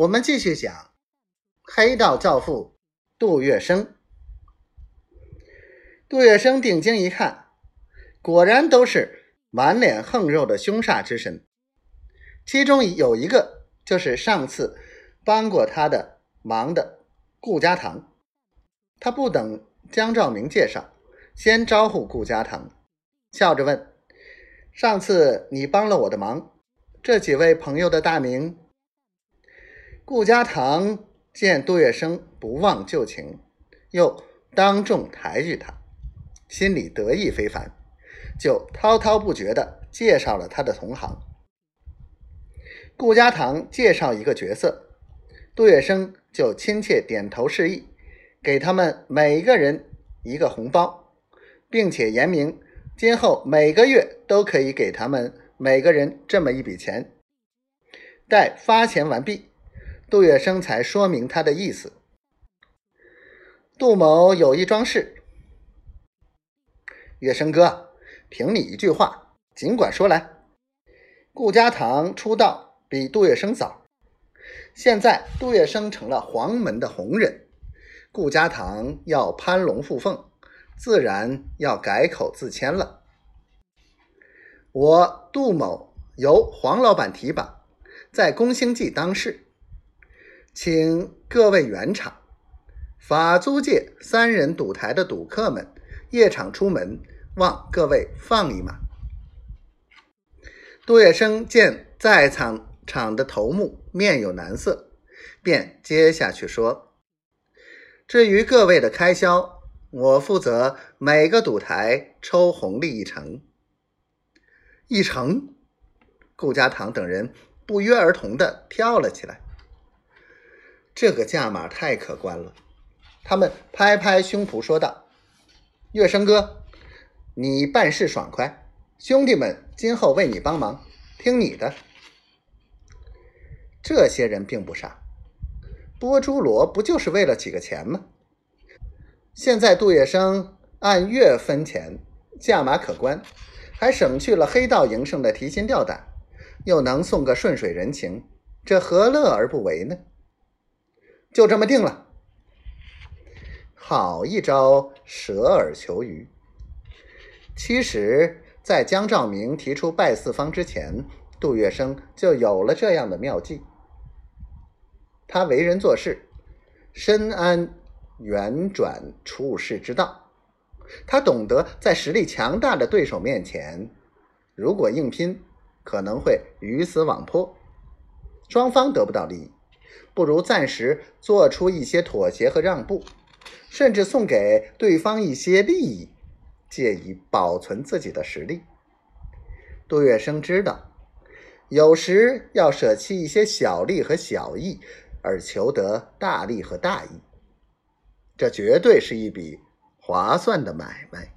我们继续讲黑道教父杜月笙。杜月笙定睛一看，果然都是满脸横肉的凶煞之神。其中有一个就是上次帮过他的忙的顾家堂。他不等江兆明介绍，先招呼顾家堂，笑着问：“上次你帮了我的忙，这几位朋友的大名？”顾家堂见杜月笙不忘旧情，又当众抬举他，心里得意非凡，就滔滔不绝地介绍了他的同行。顾家堂介绍一个角色，杜月笙就亲切点头示意，给他们每一个人一个红包，并且言明今后每个月都可以给他们每个人这么一笔钱。待发钱完毕。杜月笙才说明他的意思。杜某有一桩事，月笙哥，凭你一句话，尽管说来。顾家堂出道比杜月笙早，现在杜月笙成了黄门的红人，顾家堂要攀龙附凤，自然要改口自谦了。我杜某由黄老板提拔，在宫星记当事。请各位圆场法租界三人赌台的赌客们夜场出门，望各位放一马。杜月笙见在场场的头目面有难色，便接下去说：“至于各位的开销，我负责每个赌台抽红利一成。一成。”顾家堂等人不约而同的跳了起来。这个价码太可观了，他们拍拍胸脯说道：“月笙哥，你办事爽快，兄弟们今后为你帮忙，听你的。”这些人并不傻，剥猪罗不就是为了几个钱吗？现在杜月笙按月分钱，价码可观，还省去了黑道营生的提心吊胆，又能送个顺水人情，这何乐而不为呢？就这么定了，好一招舍尔求鱼。其实，在江兆明提出拜四方之前，杜月笙就有了这样的妙计。他为人做事深谙圆转处世之道，他懂得在实力强大的对手面前，如果硬拼，可能会鱼死网破，双方得不到利益。不如暂时做出一些妥协和让步，甚至送给对方一些利益，借以保存自己的实力。杜月笙知道，有时要舍弃一些小利和小义，而求得大利和大义，这绝对是一笔划算的买卖。